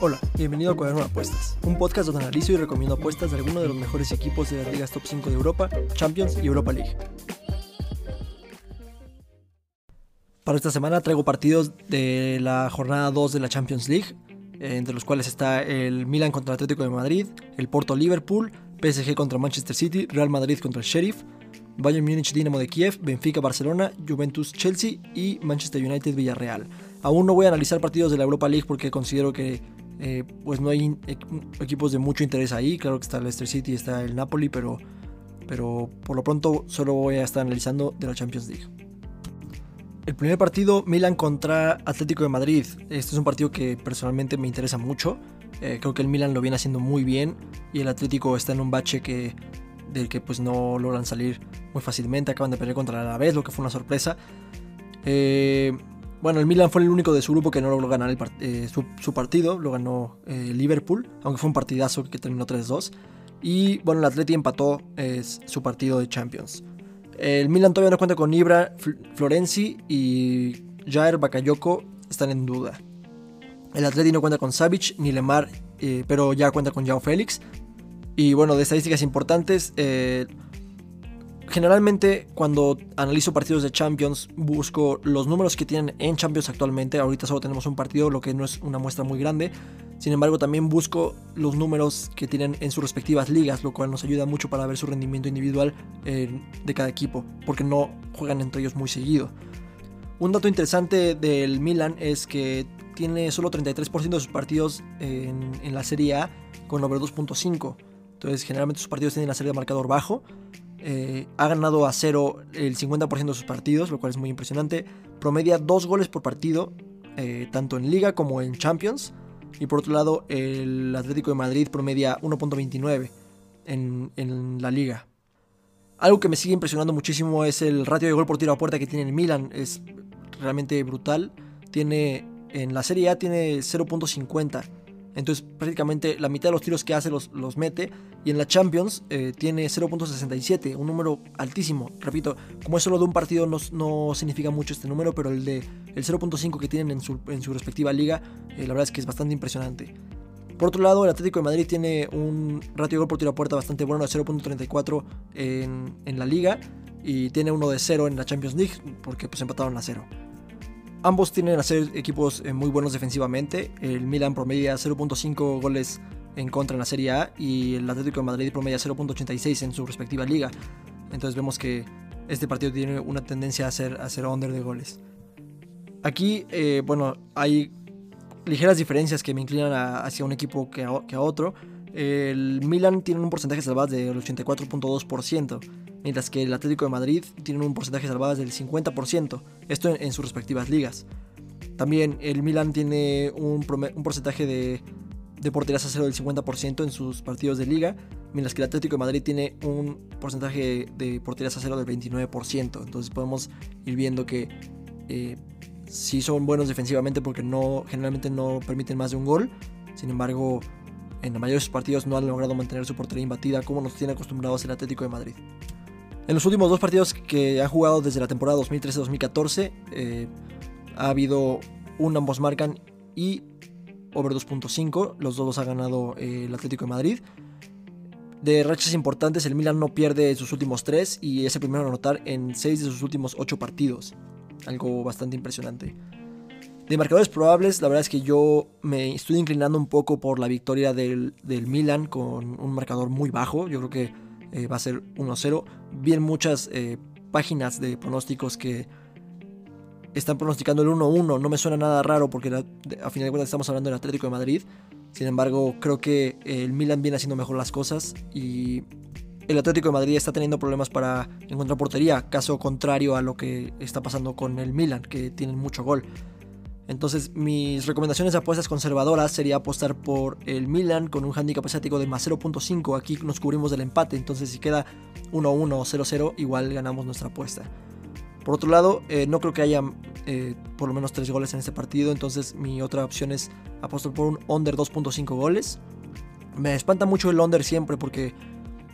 Hola, bienvenido a Cuaderno de Apuestas, un podcast donde analizo y recomiendo apuestas de algunos de los mejores equipos de las ligas top 5 de Europa, Champions y Europa League. Para esta semana traigo partidos de la jornada 2 de la Champions League, eh, entre los cuales está el Milan contra el Atlético de Madrid, el Porto Liverpool, PSG contra Manchester City, Real Madrid contra el Sheriff, Bayern Múnich Dinamo de Kiev, Benfica Barcelona, Juventus Chelsea y Manchester United Villarreal. Aún no voy a analizar partidos de la Europa League porque considero que eh, pues no hay equipos de mucho interés ahí. Claro que está el Leicester City, está el Napoli, pero, pero por lo pronto solo voy a estar analizando de la Champions League. El primer partido, Milan contra Atlético de Madrid. Este es un partido que personalmente me interesa mucho. Eh, creo que el Milan lo viene haciendo muy bien y el Atlético está en un bache que, del que pues no logran salir muy fácilmente. Acaban de perder contra la vez, lo que fue una sorpresa. Eh, bueno, el Milan fue el único de su grupo que no logró ganar eh, su, partido. Lo ganó Liverpool, aunque fue un partidazo que terminó 3-2. Y bueno, el Atleti empató su partido de Champions. El Milan todavía no cuenta con Ibra, Florenzi y Jair Bakayoko están en duda. El Atleti no cuenta con Savic ni Lemar, eh, pero ya cuenta con João Félix. Y bueno, de estadísticas importantes, eh, generalmente cuando analizo partidos de Champions busco los números que tienen en Champions actualmente. Ahorita solo tenemos un partido, lo que no es una muestra muy grande. Sin embargo, también busco los números que tienen en sus respectivas ligas, lo cual nos ayuda mucho para ver su rendimiento individual eh, de cada equipo, porque no juegan entre ellos muy seguido. Un dato interesante del Milan es que tiene solo 33% de sus partidos en, la Serie A con over 2.5. Entonces, generalmente sus partidos tienen la serie de marcador bajo. Eh, ha ganado a cero el 50% de sus partidos, lo cual es muy impresionante. Promedia dos goles por partido, eh, tanto en Liga como en Champions. Y por otro lado, el Atlético de Madrid promedia 1.29 en, en, la liga. Algo que me sigue impresionando muchísimo es el ratio de gol por tiro a puerta que tiene el Milan. Es realmente brutal. Tiene en la Serie A tiene 0.50. Entonces prácticamente la mitad de los tiros que hace los, los mete. Y en la Champions eh, tiene 0.67, un número altísimo. Repito, como es solo de un partido no, no significa mucho este número, pero el de el 0.5 que tienen en su, en su respectiva liga, eh, la verdad es que es bastante impresionante. Por otro lado, el Atlético de Madrid tiene un ratio de gol por tiro a puerta bastante bueno de 0.34 en, en, la liga y tiene uno de 0 en la Champions League porque pues empataron a 0. Ambos tienen a ser equipos eh, muy buenos defensivamente. El Milan promedia 0.5 goles en contra en la Serie A y el Atlético de Madrid promedia 0.86 en su respectiva liga. Entonces vemos que este partido tiene una tendencia a ser, a ser under de goles. Aquí, eh, bueno, hay ligeras diferencias que me inclinan hacia un equipo que a, otro. El Milan tiene un porcentaje salvadas del 84.2%, mientras que el Atlético de Madrid tiene un porcentaje salvadas del 50%, esto en, sus respectivas ligas. También el Milan tiene un, porcentaje de, de porterías a cero del 50% en sus partidos de liga, mientras que el Atlético de Madrid tiene un porcentaje de porterías a cero del 29%. Entonces podemos ir viendo que eh, sí son buenos defensivamente porque no, generalmente no permiten más de un gol. Sin embargo, en la mayoría de sus partidos no han logrado mantener su portería imbatida como nos tiene acostumbrados el Atlético de Madrid. En los últimos dos partidos que han jugado desde la temporada 2013-2014, eh, ha habido un ambos marcan y over 2.5. Los dos los ha ganado eh, el Atlético de Madrid. De rachas importantes, el Milan no pierde sus últimos tres y es el primero a anotar en seis de sus últimos ocho partidos algo bastante impresionante. De marcadores probables, la verdad es que yo me estoy inclinando un poco por la victoria del, Milan con un marcador muy bajo. Yo creo que eh, va a ser 1-0. Vi en muchas eh, páginas de pronósticos que están pronosticando el 1-1. No me suena nada raro porque a final de cuentas estamos hablando del Atlético de Madrid. Sin embargo, creo que el Milan viene haciendo mejor las cosas y el Atlético de Madrid está teniendo problemas para encontrar portería, caso contrario a lo que está pasando con el Milan, que tienen mucho gol. Entonces, mis recomendaciones de apuestas conservadoras sería apostar por el Milan con un handicap asiático de más 0.5. Aquí nos cubrimos del empate, entonces si queda 1-1 o 0-0, igual ganamos nuestra apuesta. Por otro lado, eh, no creo que haya eh, por lo menos 3 goles en este partido, entonces mi otra opción es apostar por un under 2.5 goles. Me espanta mucho el under siempre porque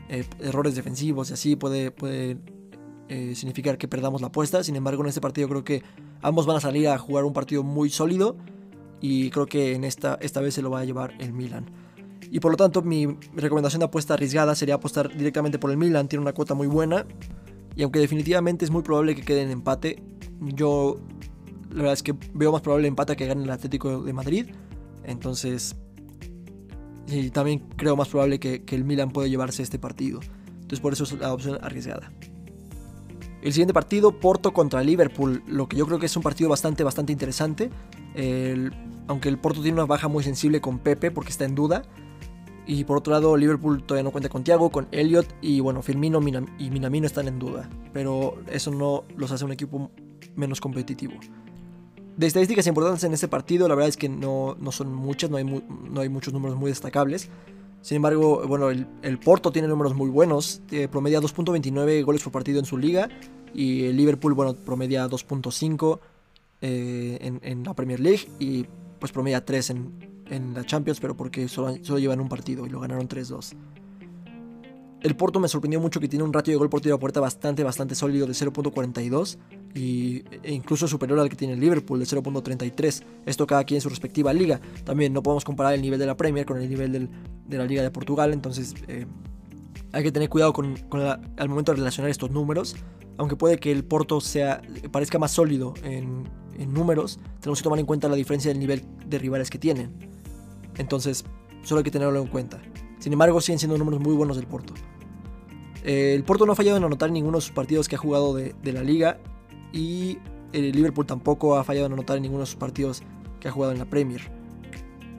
eh, errores defensivos y así puede, puede significar que perdamos la apuesta. Sin embargo, en este partido creo que ambos van a salir a jugar un partido muy sólido y creo que en esta, esta vez se lo va a llevar el Milan. Y por lo tanto mi recomendación de apuesta arriesgada sería apostar directamente por el Milan, tiene una cuota muy buena y aunque definitivamente es muy probable que quede en empate, yo la verdad es que veo más probable empate que gane el Atlético de Madrid. Entonces, y también creo más probable que, que el Milan pueda llevarse este partido. Entonces por eso es la opción arriesgada. El siguiente partido, Porto contra Liverpool, lo que yo creo que es un partido bastante, bastante interesante. aunque el Porto tiene una baja muy sensible con Pepe porque está en duda. Y por otro lado, Liverpool todavía no cuenta con Thiago, con Elliot y bueno, Firmino y Minamino están en duda. Pero eso no los hace un equipo menos competitivo. De estadísticas importantes en este partido, la verdad es que no, no son muchas, no hay, no hay muchos números muy destacables. Sin embargo, bueno, el, Porto tiene números muy buenos. Eh, promedia 2.29 goles por partido en su liga. Y el Liverpool, bueno, promedia 2.5 eh, en, la Premier League. Y pues promedia 3 en, la Champions, pero porque solo, solo llevan un partido y lo ganaron 3-2. El Porto me sorprendió mucho que tiene un ratio de gol por tiro a puerta bastante, bastante sólido de 0.42 y, e incluso superior al que tiene el Liverpool de 0.33. Esto cada quien en su respectiva liga. También no podemos comparar el nivel de la Premier con el nivel de la Liga de Portugal, entonces eh, hay que tener cuidado con, al momento de relacionar estos números. Aunque puede que el Porto sea, parezca más sólido en, en números, tenemos que tomar en cuenta la diferencia del nivel de rivales que tienen. Entonces, solo hay que tenerlo en cuenta. Sin embargo, siguen siendo números muy buenos del Porto. Eh, el Porto no ha fallado en anotar ninguno de sus partidos que ha jugado de, la liga y el Liverpool tampoco ha fallado en anotar en ninguno de sus partidos que ha jugado en la Premier.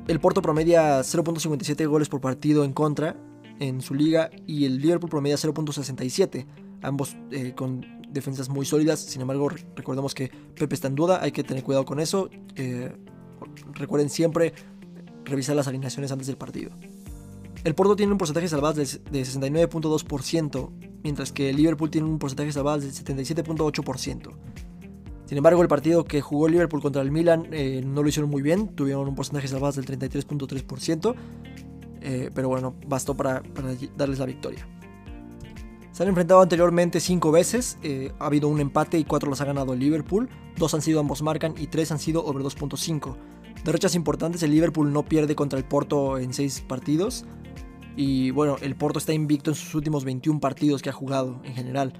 El Porto promedia 0.57 goles por partido en contra en su liga y el Liverpool promedia 0.67, ambos eh, con defensas muy sólidas. Sin embargo, recordemos que Pepe está en duda, hay que tener cuidado con eso. Eh, recuerden siempre revisar las alineaciones antes del partido. El Porto tiene un porcentaje de salvadas de 69.2%, mientras que el Liverpool tiene un porcentaje de salvadas del 77.8%. Sin embargo, el partido que jugó Liverpool contra el Milan eh, no lo hicieron muy bien, tuvieron un porcentaje de salvadas del 33.3%, eh, pero bueno, bastó para, darles la victoria. Se han enfrentado anteriormente 5 veces, eh, ha habido un empate y 4 los ha ganado el Liverpool, 2 han sido ambos marcan y 3 han sido over 2.5. De importantes, el Liverpool no pierde contra el Porto en 6 partidos, y bueno, el Porto está invicto en sus últimos 21 partidos que ha jugado en general.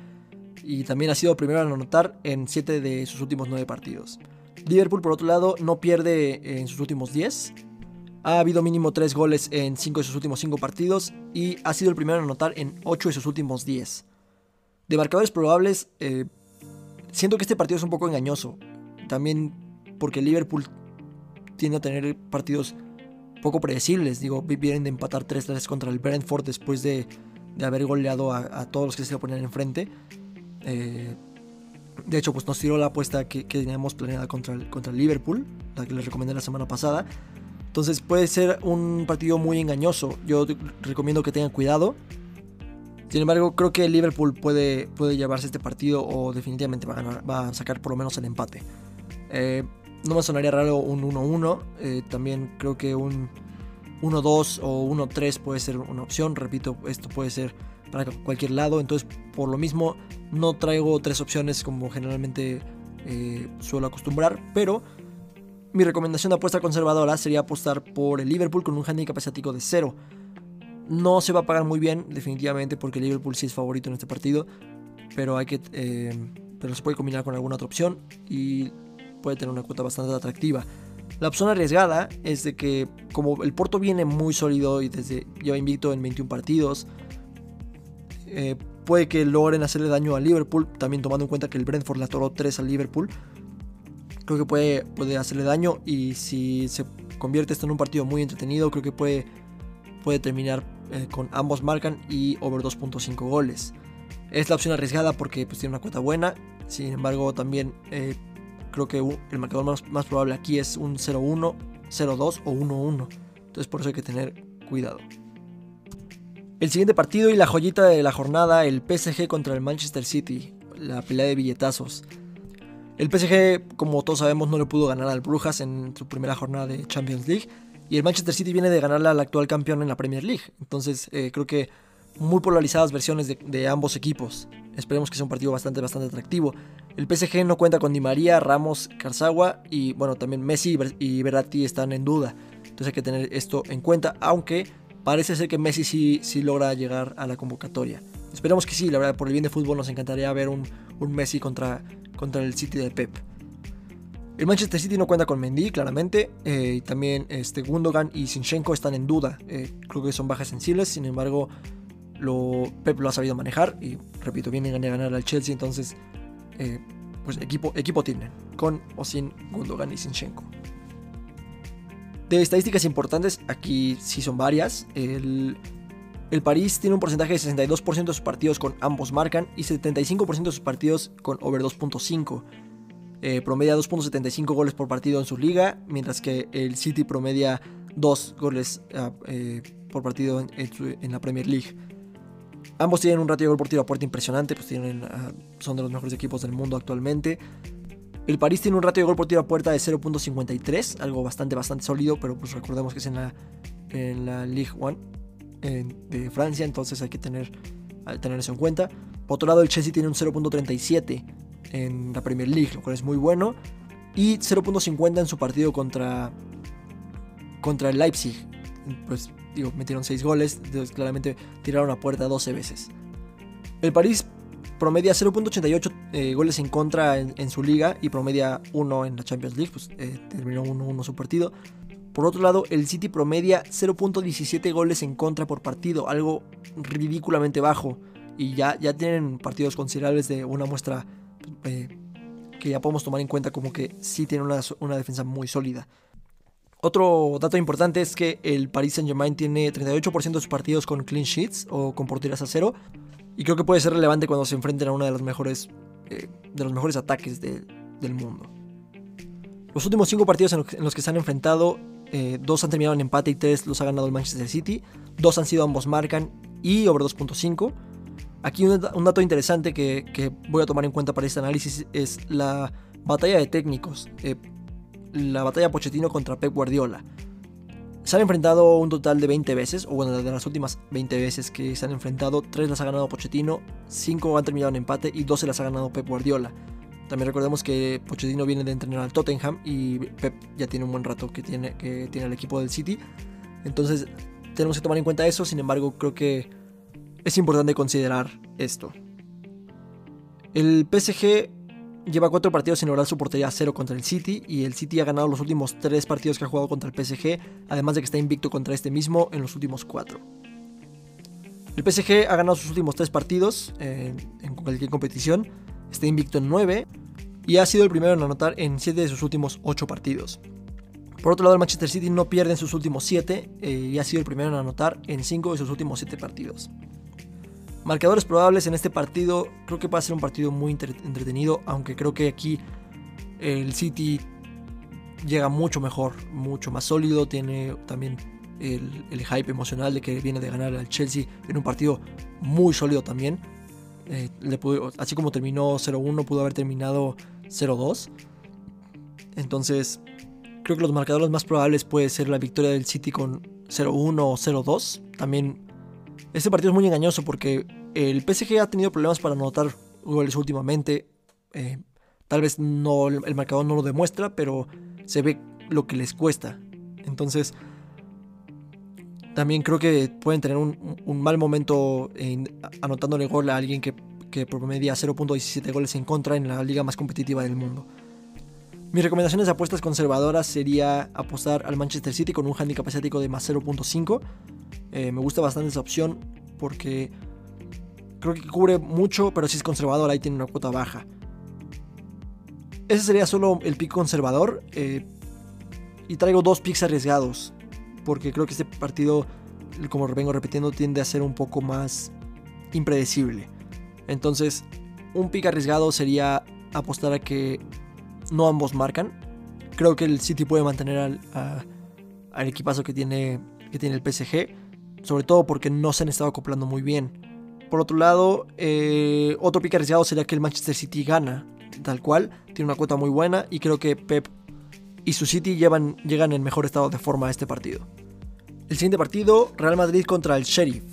Y también ha sido primero en anotar en 7 de sus últimos 9 partidos. Liverpool, por otro lado, no pierde en sus últimos 10. Ha habido mínimo 3 goles en 5 de sus últimos 5 partidos. Y ha sido el primero en anotar en 8 de sus últimos 10. De marcadores probables, eh, siento que este partido es un poco engañoso. También porque Liverpool tiende a tener partidos poco predecibles. Digo, vienen de empatar 3-3 contra el Brentford después de, haber goleado a, todos los que se le ponían enfrente. Eh, de hecho, pues nos tiró la apuesta que, teníamos planeada contra el, contra el Liverpool, la que les recomendé la semana pasada. Entonces puede ser un partido muy engañoso. Yo recomiendo que tengan cuidado. Sin embargo, creo que Liverpool puede, puede llevarse este partido o definitivamente va a, ganar, va a sacar por lo menos el empate. Eh, no me sonaría raro un 1-1. Eh, también creo que un 1-2 o 1-3 puede ser una opción. Repito, esto puede ser para cualquier lado. Entonces, por lo mismo, no traigo tres opciones como generalmente eh, suelo acostumbrar. Pero mi recomendación de apuesta conservadora sería apostar por el Liverpool con un handicap asiático de 0. No se va a pagar muy bien, definitivamente, porque el Liverpool sí es favorito en este partido. Pero hay que. Eh, pero se puede combinar con alguna otra opción. Y puede tener una cuota bastante atractiva. La opción arriesgada es de que como el Porto viene muy sólido y desde lleva invicto en 21 partidos, eh, puede que logren hacerle daño al Liverpool, también tomando en cuenta que el Brentford le atoró 3 al Liverpool. Creo que puede, puede hacerle daño y si se convierte esto en un partido muy entretenido, creo que puede, puede terminar eh, con ambos marcan y over 2.5 goles. Es la opción arriesgada porque pues, tiene una cuota buena, sin embargo también eh, creo que el marcador más, probable aquí es un 0-1, 0-2 o 1-1. Entonces por eso hay que tener cuidado. El siguiente partido y la joyita de la jornada, el PSG contra el Manchester City, la pelea de billetazos. El PSG, como todos sabemos, no le pudo ganar al Brujas en su primera jornada de Champions League. Y el Manchester City viene de ganarle al actual campeón en la Premier League. Entonces eh, creo que muy polarizadas versiones de, ambos equipos. Esperemos que sea un partido bastante, bastante atractivo. El PSG no cuenta con Di María, Ramos, Carzawa y bueno, también Messi y Verratti están en duda. Entonces hay que tener esto en cuenta, aunque parece ser que Messi sí, logra llegar a la convocatoria. Esperemos que sí, la verdad, por el bien de fútbol nos encantaría ver un, Messi contra, contra el City de Pep. El Manchester City no cuenta con Mendy, claramente. Eh, y también este, Gundogan y Sinchenko están en duda. Eh, creo que son bajas sensibles. Sin embargo, lo, Pep lo ha sabido manejar. Y repito, vienen a ganar al Chelsea. Entonces, eh, pues equipo, equipo tienen. Con o sin Gundogan y Sinchenko. De estadísticas importantes, aquí sí son varias. El, el París tiene un porcentaje de 62% de sus partidos con ambos marcan y 75% de sus partidos con over 2.5. Eh, promedia 2.75 goles por partido en su liga, mientras que el City promedia 2 goles ah, eh, por partido en, la Premier League. Ambos tienen un ratio de gol por tiro a puerta impresionante, pues tienen, ah, son de los mejores equipos del mundo actualmente. El París tiene un ratio de gol por tiro a puerta de 0.53, algo bastante, bastante sólido, pero pues recordemos que es en la, en la Ligue 1 de Francia, entonces hay que tener, tener eso en cuenta. Por otro lado, el Chelsea tiene un 0.37 en la Premier League, lo cual es muy bueno. Y 0.50 en su partido contra, contra el Leipzig. Pues digo, metieron 6 goles, entonces claramente tiraron a puerta 12 veces. El París promedia 0.88 eh, goles en contra en, su liga y promedia 1 en la Champions League, pues eh, terminó 1-1 su partido. Por otro lado, el City promedia 0.17 goles en contra por partido, algo ridículamente bajo. Y ya, ya tienen partidos considerables de una muestra eh, que ya podemos tomar en cuenta como que sí tienen una, una defensa muy sólida. Otro dato importante es que el Paris Saint Germain tiene 38% de sus partidos con clean sheets o con porterías a cero. Y creo que puede ser relevante cuando se enfrenten a uno de los mejores, eh, de los mejores ataques del mundo. Los últimos cinco partidos en los que se han enfrentado, eh, dos han terminado en empate y tres los ha ganado el Manchester City. Dos han sido ambos marcan y over 2.5. Aquí un, dato interesante que, voy a tomar en cuenta para este análisis es la batalla de técnicos. Eh, la batalla Pochettino contra Pep Guardiola. Se han enfrentado un total de 20 veces, o bueno, de las últimas 20 veces que se han enfrentado, 3 las ha ganado Pochettino, 5 han terminado en empate y 12 las ha ganado Pep Guardiola. También recordemos que Pochettino viene de entrenar al Tottenham y Pep ya tiene un buen rato que tiene, que tiene el equipo del City. Entonces tenemos que tomar en cuenta eso, sin embargo creo que es importante considerar esto. El PSG lleva cuatro partidos sin lograr su portería a cero contra el City y el City ha ganado los últimos tres partidos que ha jugado contra el PSG, además de que está invicto contra este mismo en los últimos cuatro. El PSG ha ganado sus últimos tres partidos en cualquier competición, está invicto en nueve y ha sido el primero en anotar en siete de sus últimos ocho partidos. Por otro lado, el Manchester City no pierde en sus últimos siete eh, y ha sido el primero en anotar en cinco de sus últimos siete partidos. Marcadores probables en este partido, creo que va a ser un partido muy entretenido, aunque creo que aquí el City llega mucho mejor, mucho más sólido, tiene también el, hype emocional de que viene de ganar al Chelsea en un partido muy sólido también. Eh, así como terminó 0-1, pudo haber terminado 0-2. Entonces, creo que los marcadores más probables puede ser la victoria del City con 0-1 o 0-2. También este partido es muy engañoso porque el PSG ha tenido problemas para anotar goles últimamente. Eh, tal vez el marcador no lo demuestra, pero se ve lo que les cuesta. Entonces, también creo que pueden tener un, mal momento en, anotándole gol a alguien que, que promedia 0.17 goles en contra en la liga más competitiva del mundo. Mis recomendaciones de apuestas conservadoras sería apostar al Manchester City con un handicap asiático de más 0.5 eh, me gusta bastante esa opción porque creo que cubre mucho, pero si es conservador, ahí tiene una cuota baja. Ese sería solo el pick conservador. Eh, y traigo dos picks arriesgados. Porque creo que este partido, como vengo repitiendo, tiende a ser un poco más impredecible. Entonces, un pick arriesgado sería apostar a que no ambos marcan. Creo que el City puede mantener al, al equipazo que tiene, que tiene el PSG sobre todo porque no se han estado acoplando muy bien. Por otro lado, eh, otro pique arriesgado sería que el Manchester City gana, tal cual, tiene una cuota muy buena y creo que Pep y su City llegan en mejor estado de forma a este partido. El siguiente partido, Real Madrid contra el Sheriff.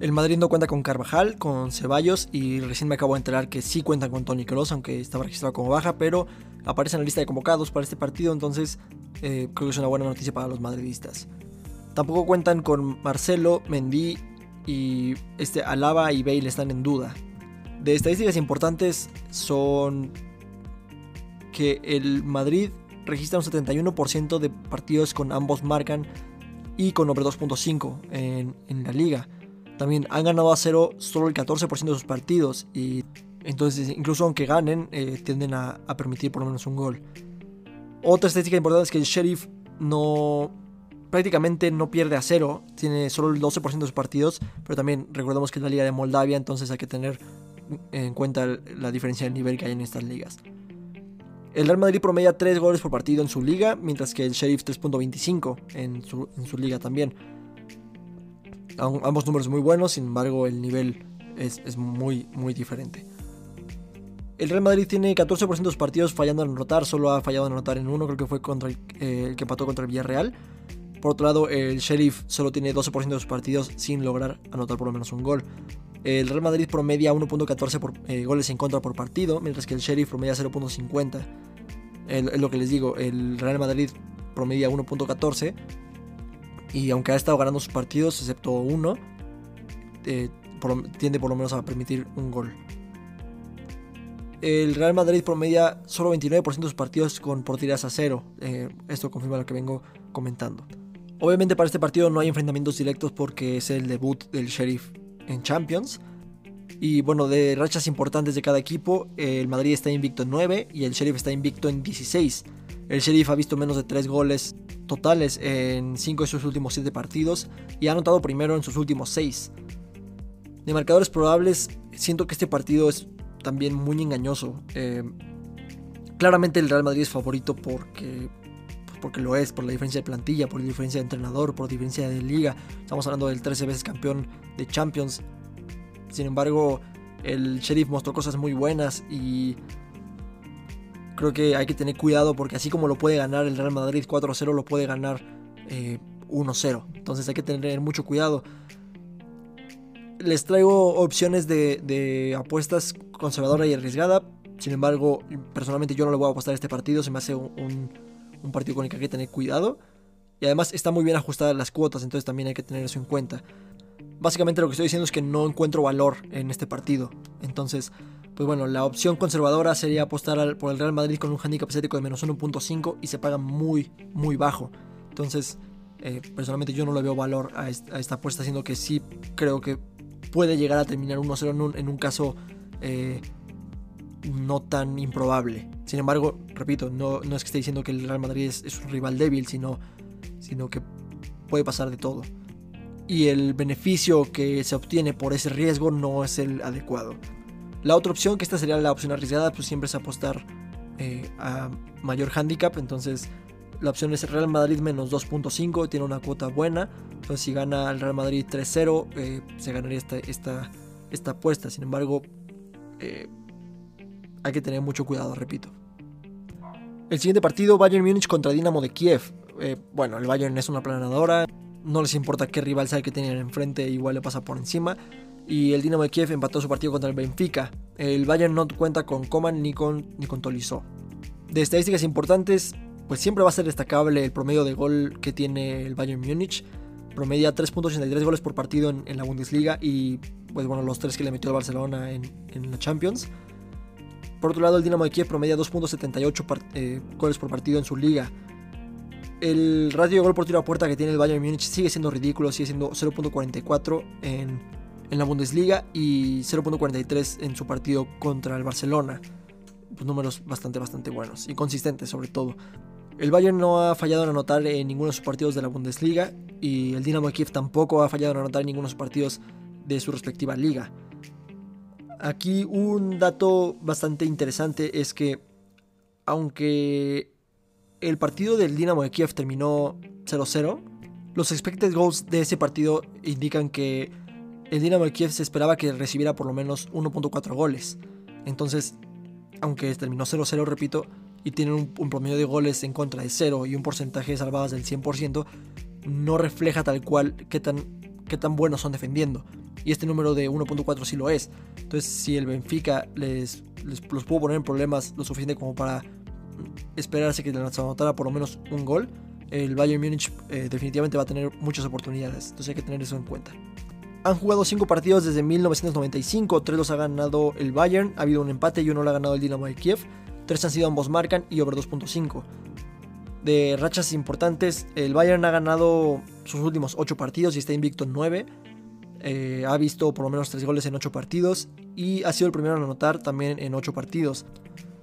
El Madrid no cuenta con Carvajal, con Ceballos y recién me acabo de enterar que sí cuentan con Tony Kroos, aunque estaba registrado como baja, pero aparece en la lista de convocados para este partido, entonces eh, creo que es una buena noticia para los madridistas. Tampoco cuentan con Marcelo, Mendy y este Alaba y Bale están en duda. De estadísticas importantes son que el Madrid registra un 71% de partidos con ambos marcan y con over 2.5 en, la liga. También han ganado a cero solo el 14% de sus partidos y entonces incluso aunque ganen eh, tienden a, permitir por lo menos un gol. Otra estadística importante es que el Sheriff no prácticamente no pierde a cero, tiene solo el 12% de sus partidos, pero también recordemos que es la liga de Moldavia, entonces hay que tener en cuenta la diferencia de nivel que hay en estas ligas. El Real Madrid promedia 3 goles por partido en su liga, mientras que el Sheriff 3.25 en su, liga también. Ambos números muy buenos, sin embargo el nivel es, es muy, muy diferente. El Real Madrid tiene 14% de sus partidos fallando en anotar, solo ha fallado en anotar en uno, creo que fue contra el, eh, el que empató contra el Villarreal. Por otro lado, el Sheriff solo tiene 12% de sus partidos sin lograr anotar por lo menos un gol. El Real Madrid promedia 1.14 eh, goles en contra por partido, mientras que el Sheriff promedia 0.50. Es lo que les digo, el Real Madrid promedia 1.14 y aunque ha estado ganando sus partidos, excepto uno, eh, tiende por lo menos a permitir un gol. El Real Madrid promedia solo 29% de sus partidos con porterías a cero. Eh, esto confirma lo que vengo comentando. Obviamente para este partido no hay enfrentamientos directos porque es el debut del Sheriff en Champions. Y bueno, de rachas importantes de cada equipo, el Madrid está invicto en 9 y el Sheriff está invicto en 16. El Sheriff ha visto menos de 3 goles totales en 5 de sus últimos 7 partidos y ha anotado primero en sus últimos 6. De marcadores probables, siento que este partido es también muy engañoso. Eh, claramente el Real Madrid es favorito porque porque lo es, por la diferencia de plantilla, por la diferencia de entrenador, por la diferencia de liga. Estamos hablando del 13 veces campeón de Champions. Sin embargo, el Sheriff mostró cosas muy buenas y creo que hay que tener cuidado porque así como lo puede ganar el Real Madrid 4-0, lo puede ganar 1-0. Eh, Entonces hay que tener mucho cuidado. Les traigo opciones de, de apuestas conservadora y arriesgada. Sin embargo, personalmente yo no le voy a apostar a este partido. Se me hace un un partido con el que hay que tener cuidado. Y además está muy bien ajustadas las cuotas, entonces también hay que tener eso en cuenta. Básicamente lo que estoy diciendo es que no encuentro valor en este partido. Entonces, pues bueno, la opción conservadora sería apostar por el Real Madrid con un handicap asiático de menos 1.5 y se paga muy, muy bajo. Entonces, eh, personalmente yo no le veo valor a esta, apuesta, siendo que sí creo que puede llegar a terminar 1-0 en un, en un caso eh, no tan improbable. Sin embargo, repito, no, no es que esté diciendo que el Real Madrid es, un rival débil, sino, sino que puede pasar de todo. Y el beneficio que se obtiene por ese riesgo no es el adecuado. La otra opción, que esta sería la opción arriesgada, pues siempre es apostar eh, a mayor handicap. Entonces, la opción es Real Madrid menos 2.5, tiene una cuota buena. Entonces, si gana el Real Madrid 3-0, eh, se ganaría esta, esta, esta apuesta. Sin embargo, eh, hay que tener mucho cuidado, repito. El siguiente partido, Bayern Múnich contra Dinamo de Kiev. Eh, bueno, el Bayern es una planadora, no les importa qué rival sea que tienen enfrente, igual le pasa por encima. Y el Dinamo de Kiev empató su partido contra el Benfica. El Bayern no cuenta con Coman ni con, ni con Tolisso. De estadísticas importantes, pues siempre va a ser destacable el promedio de gol que tiene el Bayern Múnich. Promedia 3.83 goles por partido en, la Bundesliga y pues bueno, los tres que le metió el Barcelona en, en la Champions. Por otro lado, el Dinamo de Kiev promedia 2.78 eh, goles por partido en su liga. El ratio de gol por tiro a puerta que tiene el Bayern Múnich sigue siendo ridículo, sigue siendo 0.44 en, en, la Bundesliga y 0.43 en su partido contra el Barcelona. Pues números bastante, bastante buenos y consistentes sobre todo. El Bayern no ha fallado en anotar en ninguno de sus partidos de la Bundesliga y el Dinamo de Kiev tampoco ha fallado en anotar en ninguno de sus partidos de su respectiva liga. Aquí un dato bastante interesante es que aunque el partido del Dinamo de Kiev terminó 0-0, los expected goals de ese partido indican que el Dinamo de Kiev se esperaba que recibiera por lo menos 1.4 goles. Entonces, aunque terminó 0-0, repito, y tienen un, promedio de goles en contra de 0 y un porcentaje de salvadas del 100%, no refleja tal cual qué tan, qué tan buenos son defendiendo. Y este número de 1.4 sí lo es. Entonces, si el Benfica les, los pudo poner en problemas lo suficiente como para esperarse que les anotara por lo menos un gol, el Bayern Múnich eh, definitivamente va a tener muchas oportunidades. Entonces hay que tener eso en cuenta. Han jugado 5 partidos desde 1995, 3 los ha ganado el Bayern, ha habido un empate y uno lo ha ganado el Dinamo de Kiev, 3 han sido ambos marcan y over 2.5. De rachas importantes, el Bayern ha ganado sus últimos 8 partidos y está invicto en 9. Eh, ha visto por lo menos 3 goles en 8 partidos y ha sido el primero en anotar también en 8 partidos.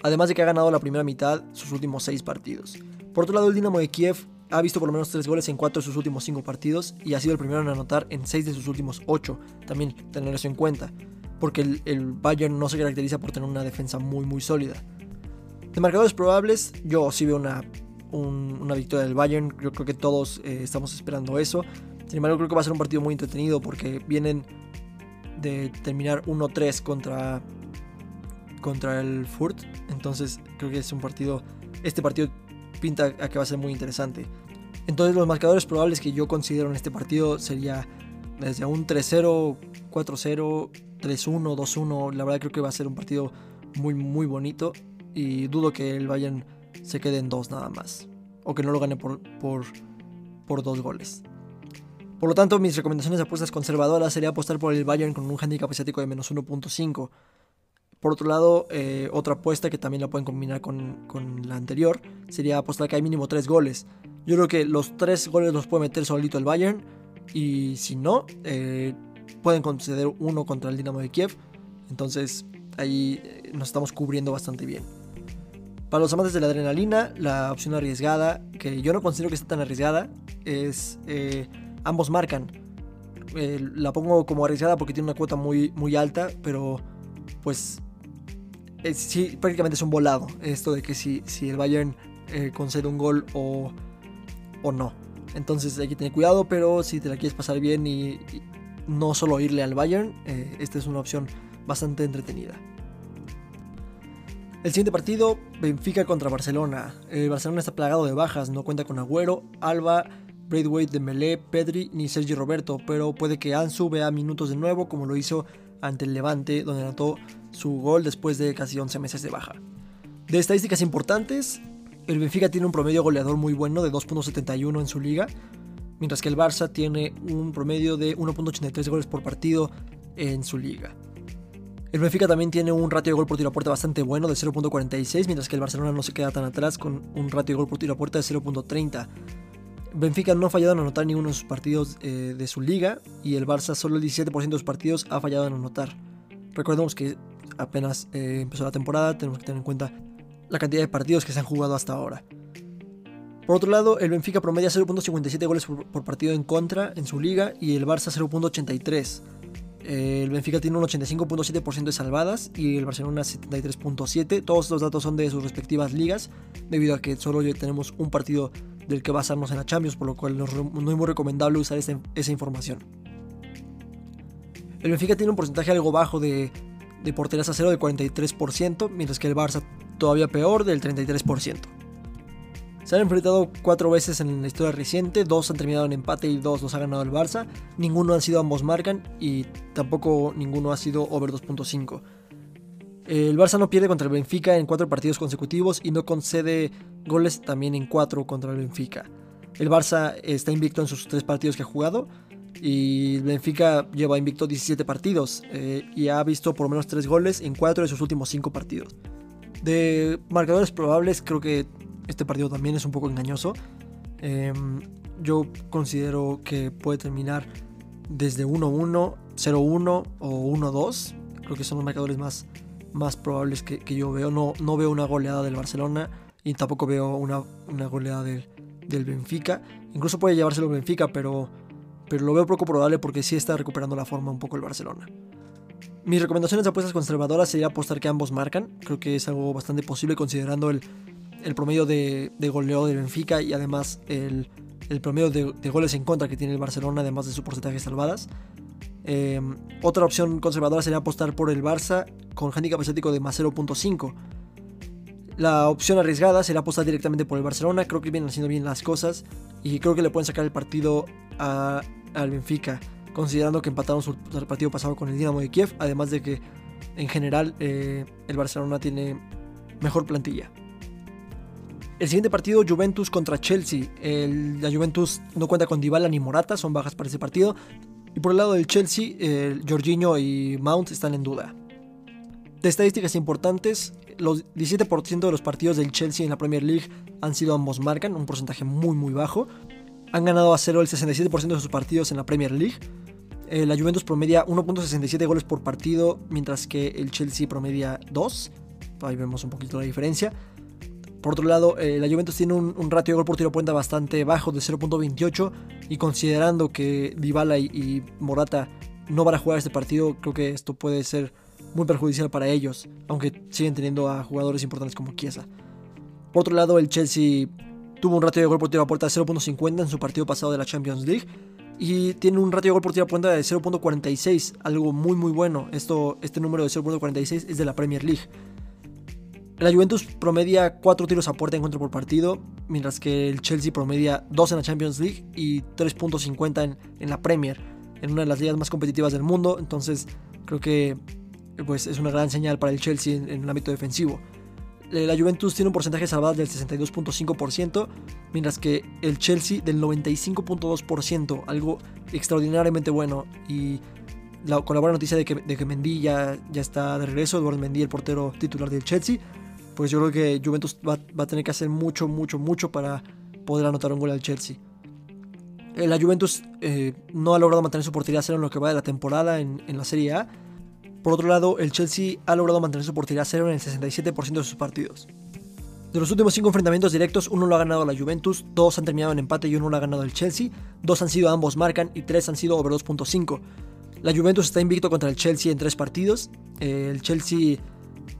Además de que ha ganado la primera mitad sus últimos 6 partidos. Por otro lado, el Dinamo de Kiev ha visto por lo menos 3 goles en 4 de sus últimos 5 partidos y ha sido el primero en anotar en 6 de sus últimos 8. También tener eso en cuenta, porque el, Bayern no se caracteriza por tener una defensa muy muy sólida. De marcadores probables, yo sí veo una, una victoria del Bayern, yo creo que todos eh, estamos esperando eso. Sin embargo, creo que va a ser un partido muy entretenido porque vienen de terminar 1-3 contra, contra el Furt. Entonces creo que es un partido, este partido pinta a que va a ser muy interesante. Entonces los marcadores probables que yo considero en este partido sería desde un 3-0, 4-0, 3-1, 2-1. La verdad creo que va a ser un partido muy muy bonito y dudo que el Bayern se quede en dos nada más. O que no lo gane por, por, por dos goles. Por lo tanto, mis recomendaciones de apuestas conservadoras sería apostar por el Bayern con un handicap asiático de menos 1.5. Por otro lado, eh, otra apuesta que también la pueden combinar con, la anterior sería apostar que hay mínimo 3 goles. Yo creo que los 3 goles los puede meter solito el Bayern y si no, eh, pueden conceder uno contra el Dinamo de Kiev. Entonces ahí eh, nos estamos cubriendo bastante bien. Para los amantes de la adrenalina, la opción arriesgada, que yo no considero que esté tan arriesgada, es ambos marcan. la pongo como arriesgada porque tiene una cuota muy, muy alta, pero pues sí, prácticamente es un volado esto de que si, si el Bayern eh, concede un gol o, o no. Entonces hay que tener cuidado, pero si te la quieres pasar bien y, no solo irle al Bayern, eh, esta es una opción bastante entretenida. El siguiente partido, Benfica contra Barcelona. El Barcelona está plagado de bajas, no cuenta con Agüero, Alba, Braithwaite, Dembélé, Pedri ni Sergi Roberto, pero puede que Ansu vea minutos de nuevo como lo hizo ante el Levante, donde anotó su gol después de casi 11 meses de baja. De estadísticas importantes, el Benfica tiene un promedio goleador muy bueno de 2.71 en su liga, mientras que el Barça tiene un promedio de 1.83 goles por partido en su liga. El Benfica también tiene un ratio de gol por tiro a puerta bastante bueno de 0.46, mientras que el Barcelona no se queda tan atrás con un ratio de gol por tiro a puerta de 0.30. Benfica no ha fallado en anotar ninguno de sus partidos eh, de su liga y el Barça solo el 17% de sus partidos ha fallado en anotar. Recordemos que apenas eh, empezó la temporada, tenemos que tener en cuenta la cantidad de partidos que se han jugado hasta ahora. Por otro lado, el Benfica promedia 0.57 goles por, partido en contra en su liga y el Barça 0.83. el Benfica tiene un 85.7% de salvadas y el Barcelona 73.7%. Todos los datos son de sus respectivas ligas, debido a que solo tenemos un partido del que basarnos en la Champions, por lo cual no, es muy recomendable usar esa, información. El Benfica tiene un porcentaje algo bajo de, de porterías a cero del 43%, mientras que el Barça todavía peor del 33%. Se han enfrentado cuatro veces en la historia reciente, dos han terminado en empate y dos los ha ganado el Barça, ninguno han sido ambos marcan y tampoco ninguno ha sido over 2.5. El Barça no pierde contra el Benfica en cuatro partidos consecutivos y no concede goles también en cuatro contra el Benfica. El Barça está invicto en sus tres partidos que ha jugado y el Benfica lleva invicto 17 partidos eh, y ha visto por lo menos tres goles en cuatro de sus últimos cinco partidos. De marcadores probables creo que este partido también es un poco engañoso. Em, yo considero que puede terminar desde 1-1, 0-1 o 1-2. Creo que son los marcadores más más probables que, yo veo. No, no veo una goleada del Barcelona y tampoco veo una, una goleada del, del, Benfica. Incluso puede llevárselo el Benfica, pero, pero lo veo poco probable porque sí está recuperando la forma un poco el Barcelona. Mis recomendaciones de apuestas conservadoras sería apostar que ambos marcan. Creo que es algo bastante posible considerando el, el promedio de, de, goleo del Benfica y además el, el promedio de, de, goles en contra que tiene el Barcelona, además de su porcentaje de salvadas. Em, otra opción conservadora sería apostar por el Barça con handicap asiático de más 0.5. La opción arriesgada sería apostar directamente por el Barcelona. Creo que vienen haciendo bien las cosas y creo que le pueden sacar el partido al Benfica. considerando que empataron su partido pasado con el Dinamo de Kiev, además de que en general eh, el Barcelona tiene mejor plantilla. El siguiente partido, Juventus contra Chelsea. la Juventus no cuenta con Dybala ni Morata, son bajas para ese partido. Y por el lado del Chelsea, eh, Jorginho y Mount están en duda. De estadísticas importantes, los 17% de los partidos del Chelsea en la Premier League han sido ambos marcan, un porcentaje muy muy bajo. Han ganado a cero el 67% de sus partidos en la Premier League. Eh, la Juventus promedia 1.67 goles por partido, mientras que el Chelsea promedia 2. Ahí vemos un poquito la diferencia. Por otro lado, eh, la Juventus tiene un, ratio de gol por tiro puerta bastante bajo de 0.28 y considerando que Dybala y, Morata no van a jugar este partido, creo que esto puede ser muy perjudicial para ellos, aunque siguen teniendo a jugadores importantes como Chiesa. Por otro lado, el Chelsea tuvo un ratio de gol por tiro a puerta de 0.50 en su partido pasado de la Champions League y tiene un ratio de gol por tiro a puerta de 0.46, algo muy muy bueno. Esto, este número de 0.46 es de la Premier League. La Juventus promedia 4 tiros a puerta en contra por partido, mientras que el Chelsea promedia 2 en la Champions League y 3.50 en, en, la Premier, en una de las ligas más competitivas del mundo. Entonces creo que pues, es una gran señal para el Chelsea en, el ámbito defensivo. Eh, la Juventus tiene un porcentaje de del 62.5%, mientras que el Chelsea del 95.2%, algo extraordinariamente bueno. Y con la buena noticia de que, Mendy ya, ya, está de regreso, Eduardo Mendy, el portero titular del Chelsea, pues yo creo que Juventus va, a tener que hacer mucho, mucho, mucho para poder anotar un gol al Chelsea. Eh, la Juventus eh, no ha logrado mantener su portería cero en lo que va de la temporada en, la Serie A. Por otro lado, el Chelsea ha logrado mantener su portería cero en el 67% de sus partidos. De los últimos 5 enfrentamientos directos, uno lo ha ganado la Juventus, dos han terminado en empate y uno lo ha ganado el Chelsea, dos han sido ambos marcan y tres han sido over 2.5. La Juventus está invicto contra el Chelsea en tres partidos. Eh, el Chelsea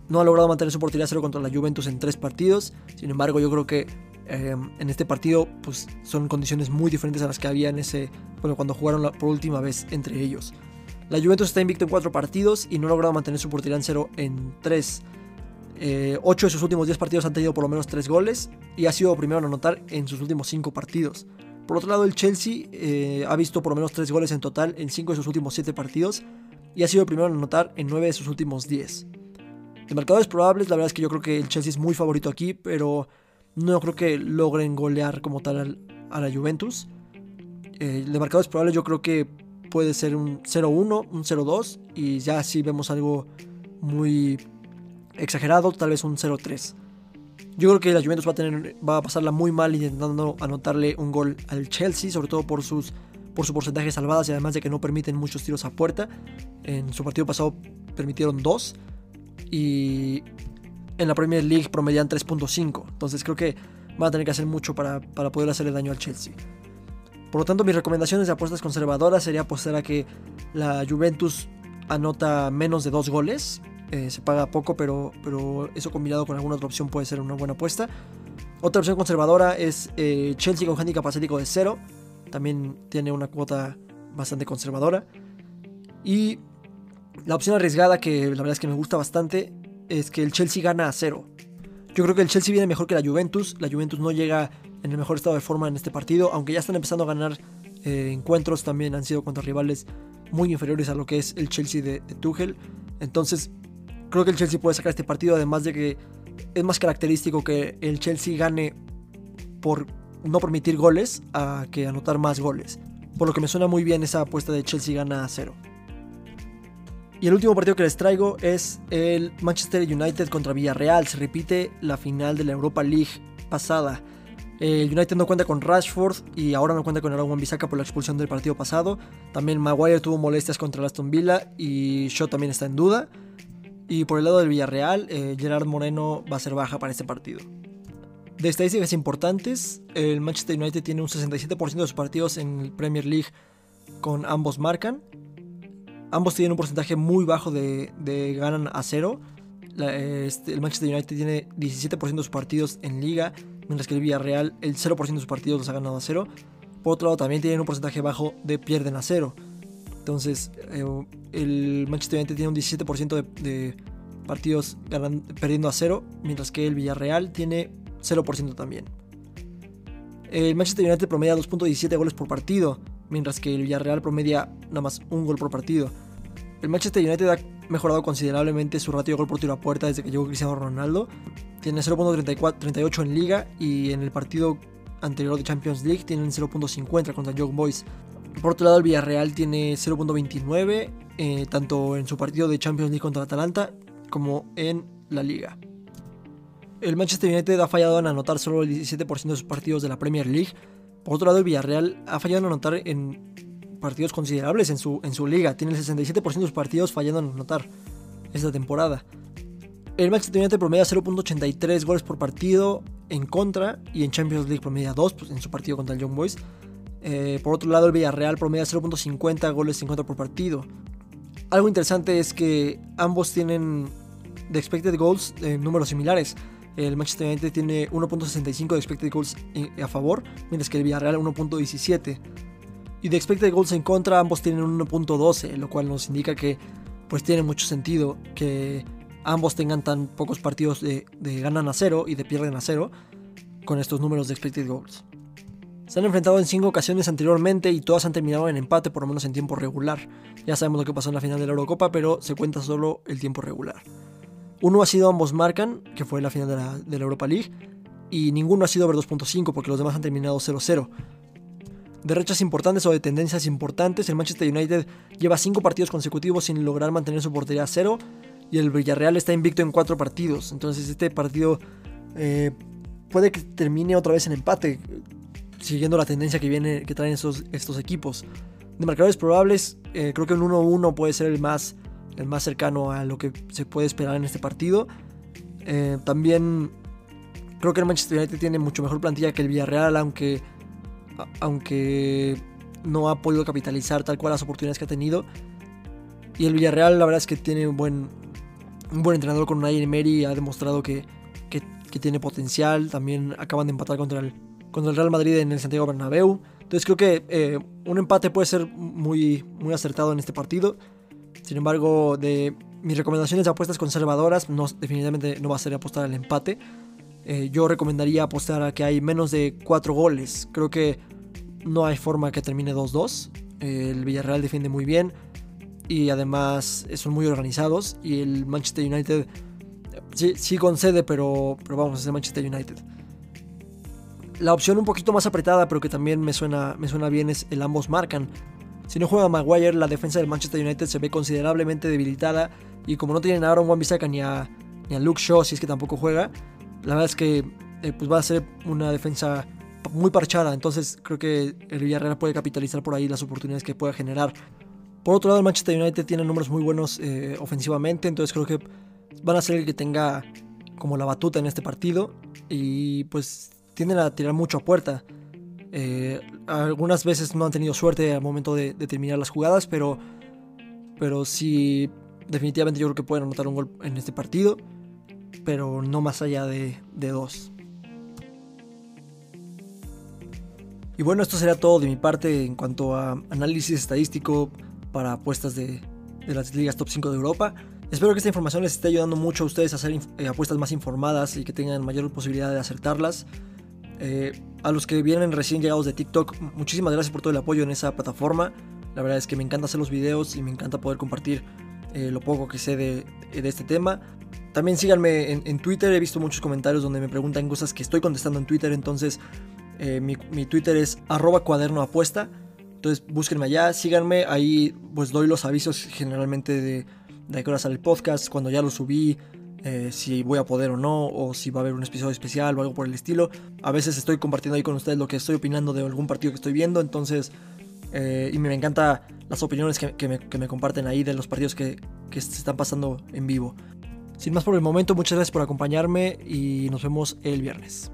no ha logrado mantener su portería cero contra la Juventus en tres partidos. Sin embargo, yo creo que eh, en este partido pues, son condiciones muy diferentes a las que había en ese, bueno, cuando jugaron por última vez entre ellos. La Juventus está invicto en cuatro partidos y no ha logrado mantener su portería en cero en tres. Eh, ocho de sus últimos 10 partidos han tenido por lo menos tres goles y ha sido primero en anotar en sus últimos cinco partidos. Por otro lado, el Chelsea eh, ha visto por lo menos tres goles en total en cinco de sus últimos siete partidos y ha sido el primero en anotar en nueve de sus últimos 10. De marcadores probables, la verdad es que yo creo que el Chelsea es muy favorito aquí, pero no creo que logren golear como tal a la Juventus. Eh, de marcadores probables yo creo que puede ser un 0-1, un 0-2 y ya si vemos algo muy exagerado, tal vez un 0-3. Yo creo que la Juventus va a, tener, va a pasarla muy mal intentando anotarle un gol al Chelsea, sobre todo por, sus, por su porcentaje de salvadas y además de que no permiten muchos tiros a puerta. En su partido pasado permitieron dos y en la Premier League promedian 3.5. Entonces creo que van a tener que hacer mucho para, poder hacerle daño al Chelsea. Por lo tanto, mis recomendaciones de apuestas conservadoras sería apostar a que la Juventus anota menos de dos goles. Eh, se paga poco, pero, pero eso combinado con alguna otra opción puede ser una buena apuesta. Otra opción conservadora es eh, Chelsea con handicap asiático de cero. También tiene una cuota bastante conservadora. Y la opción arriesgada, que la verdad es que me gusta bastante, es que el Chelsea gana a cero. Yo creo que el Chelsea viene mejor que la Juventus. La Juventus no llega en el mejor estado de forma en este partido, aunque ya están empezando a ganar eh, encuentros, también han sido contra rivales muy inferiores a lo que es el Chelsea de, de Tuchel. Entonces, creo que el Chelsea puede sacar este partido, además de que es más característico que el Chelsea gane por no permitir goles a que anotar más goles. Por lo que me suena muy bien esa apuesta de Chelsea gana a cero. Y el último partido que les traigo es el Manchester United contra Villarreal. Se repite la final de la Europa League pasada. El United no cuenta con Rashford y ahora no cuenta con Aaron Bissaka por la expulsión del partido pasado. También Maguire tuvo molestias contra el Aston Villa y Shaw también está en duda. Y por el lado del Villarreal, eh, Gerard Moreno va a ser baja para este partido. De estadísticas importantes, el Manchester United tiene un 67% de sus partidos en Premier League con ambos marcan. Ambos tienen un porcentaje muy bajo de, ganan a cero. Este, el Manchester United tiene 17% de sus partidos en liga, mientras que el Villarreal el 0% de sus partidos los ha ganado a cero. Por otro lado, también tienen un porcentaje bajo de pierden a cero. Entonces, eh, el Manchester United tiene un 17% de, partidos perdiendo a cero, mientras que el Villarreal tiene 0% también. El Manchester United promedia 2.17 goles por partido, mientras que el Villarreal promedia nada más un gol por partido. El Manchester United ha mejorado considerablemente su ratio de gol por tiro a puerta desde que llegó Cristiano Ronaldo. Tiene 0.38 en liga y en el partido anterior de Champions League tienen 0.50 contra Young Boys. Por otro lado, el Villarreal tiene 0.29, eh, tanto en su partido de Champions League contra Atalanta como en la liga. El Manchester United ha fallado en anotar solo el 17% de sus partidos de la Premier League. Por otro lado, el Villarreal ha fallado en anotar en partidos considerables en su, en su liga. Tiene el 67% de sus partidos fallando en anotar esta temporada. El Manchester United promedia 0.83 goles por partido en contra y en Champions League promedia 2 pues, en su partido contra el Young Boys. Eh, por otro lado, el Villarreal promedia 0.50 goles en contra por partido. Algo interesante es que ambos tienen de expected goals en eh, números similares. El Manchester United tiene 1.65 de expected goals a favor, mientras que el Villarreal 1.17. Y de expected goals en contra ambos tienen 1.12, lo cual nos indica que pues tiene mucho sentido que ambos tengan tan pocos partidos de, de ganan a cero y de pierden a cero con estos números de expected goals. Se han enfrentado en cinco ocasiones anteriormente y todas han terminado en empate, por lo menos en tiempo regular. Ya sabemos lo que pasó en la final de la Eurocopa, pero se cuenta solo el tiempo regular. Uno ha sido ambos marcan, que fue la final de la, Europa League, y ninguno ha sido over 2.5 porque los demás han terminado 0-0. De rechas importantes o de tendencias importantes, el Manchester United lleva 5 partidos consecutivos sin lograr mantener su portería a cero y el Villarreal está invicto en 4 partidos. Entonces este partido eh, puede que termine otra vez en empate siguiendo la tendencia que, viene, que traen estos, estos equipos. De marcadores probables, eh, creo que un 1-1 puede ser el más, el más cercano a lo que se puede esperar en este partido. Eh, también creo que el Manchester United tiene mucho mejor plantilla que el Villarreal, aunque, aunque no ha podido capitalizar tal cual las oportunidades que ha tenido. Y el Villarreal, la verdad es que tiene un buen, un buen entrenador con Unai Emery, ha demostrado que, que, tiene potencial. También acaban de empatar contra el, contra el Real Madrid en el Santiago Bernabéu. Entonces creo que eh, un empate puede ser muy, muy acertado en este partido. Sin embargo, de mis recomendaciones de apuestas conservadoras, no, definitivamente no va a ser apostar al empate. Eh, yo recomendaría apostar a que hay menos de 4 goles. Creo que no hay forma que termine 2-2. el Villarreal defiende muy bien y además son muy organizados. Y el Manchester United sí, sí concede, pero, pero vamos, es el Manchester United. La opción un poquito más apretada, pero que también me suena, me suena bien, es el ambos marcan. Si no juega Maguire, la defensa del Manchester United se ve considerablemente debilitada. Y como no tienen a Aaron Wan-Bissaka ni a, ni a Luke Shaw, si es que tampoco juega, la verdad es que eh, pues va a ser una defensa muy parchada. Entonces creo que el Villarreal puede capitalizar por ahí las oportunidades que pueda generar. Por otro lado, el Manchester United tiene números muy buenos eh, ofensivamente. Entonces creo que van a ser el que tenga como la batuta en este partido. Y pues tienden a tirar mucho a puerta. Eh, algunas veces no han tenido suerte al momento de, terminar las jugadas, pero, pero sí, definitivamente yo creo que pueden anotar un gol en este partido, pero no más allá de, dos. Y bueno, esto será todo de mi parte en cuanto a análisis estadístico para apuestas de, de las ligas top 5 de Europa. Espero que esta información les esté ayudando mucho a ustedes a hacer eh, apuestas más informadas y que tengan mayor posibilidad de acertarlas. Eh, a los que vienen recién llegados de TikTok, muchísimas gracias por todo el apoyo en esa plataforma. La verdad es que me encanta hacer los videos y me encanta poder compartir eh, lo poco que sé de, este tema. También síganme en, Twitter, he visto muchos comentarios donde me preguntan cosas que estoy contestando en Twitter, entonces eh, mi, Twitter es arroba cuaderno. Entonces búsquenme allá, síganme, ahí pues doy los avisos generalmente de, de qué hora sale el podcast, cuando ya lo subí, eh, si voy a poder o no, o si va a haber un episodio especial o algo por el estilo. A veces estoy compartiendo ahí con ustedes lo que estoy opinando de algún partido que estoy viendo, entonces... Eh, y me, me encanta las opiniones que, que, me, que, me, comparten ahí de los partidos que, que se están pasando en vivo. Sin más por el momento, muchas gracias por acompañarme y nos vemos el viernes.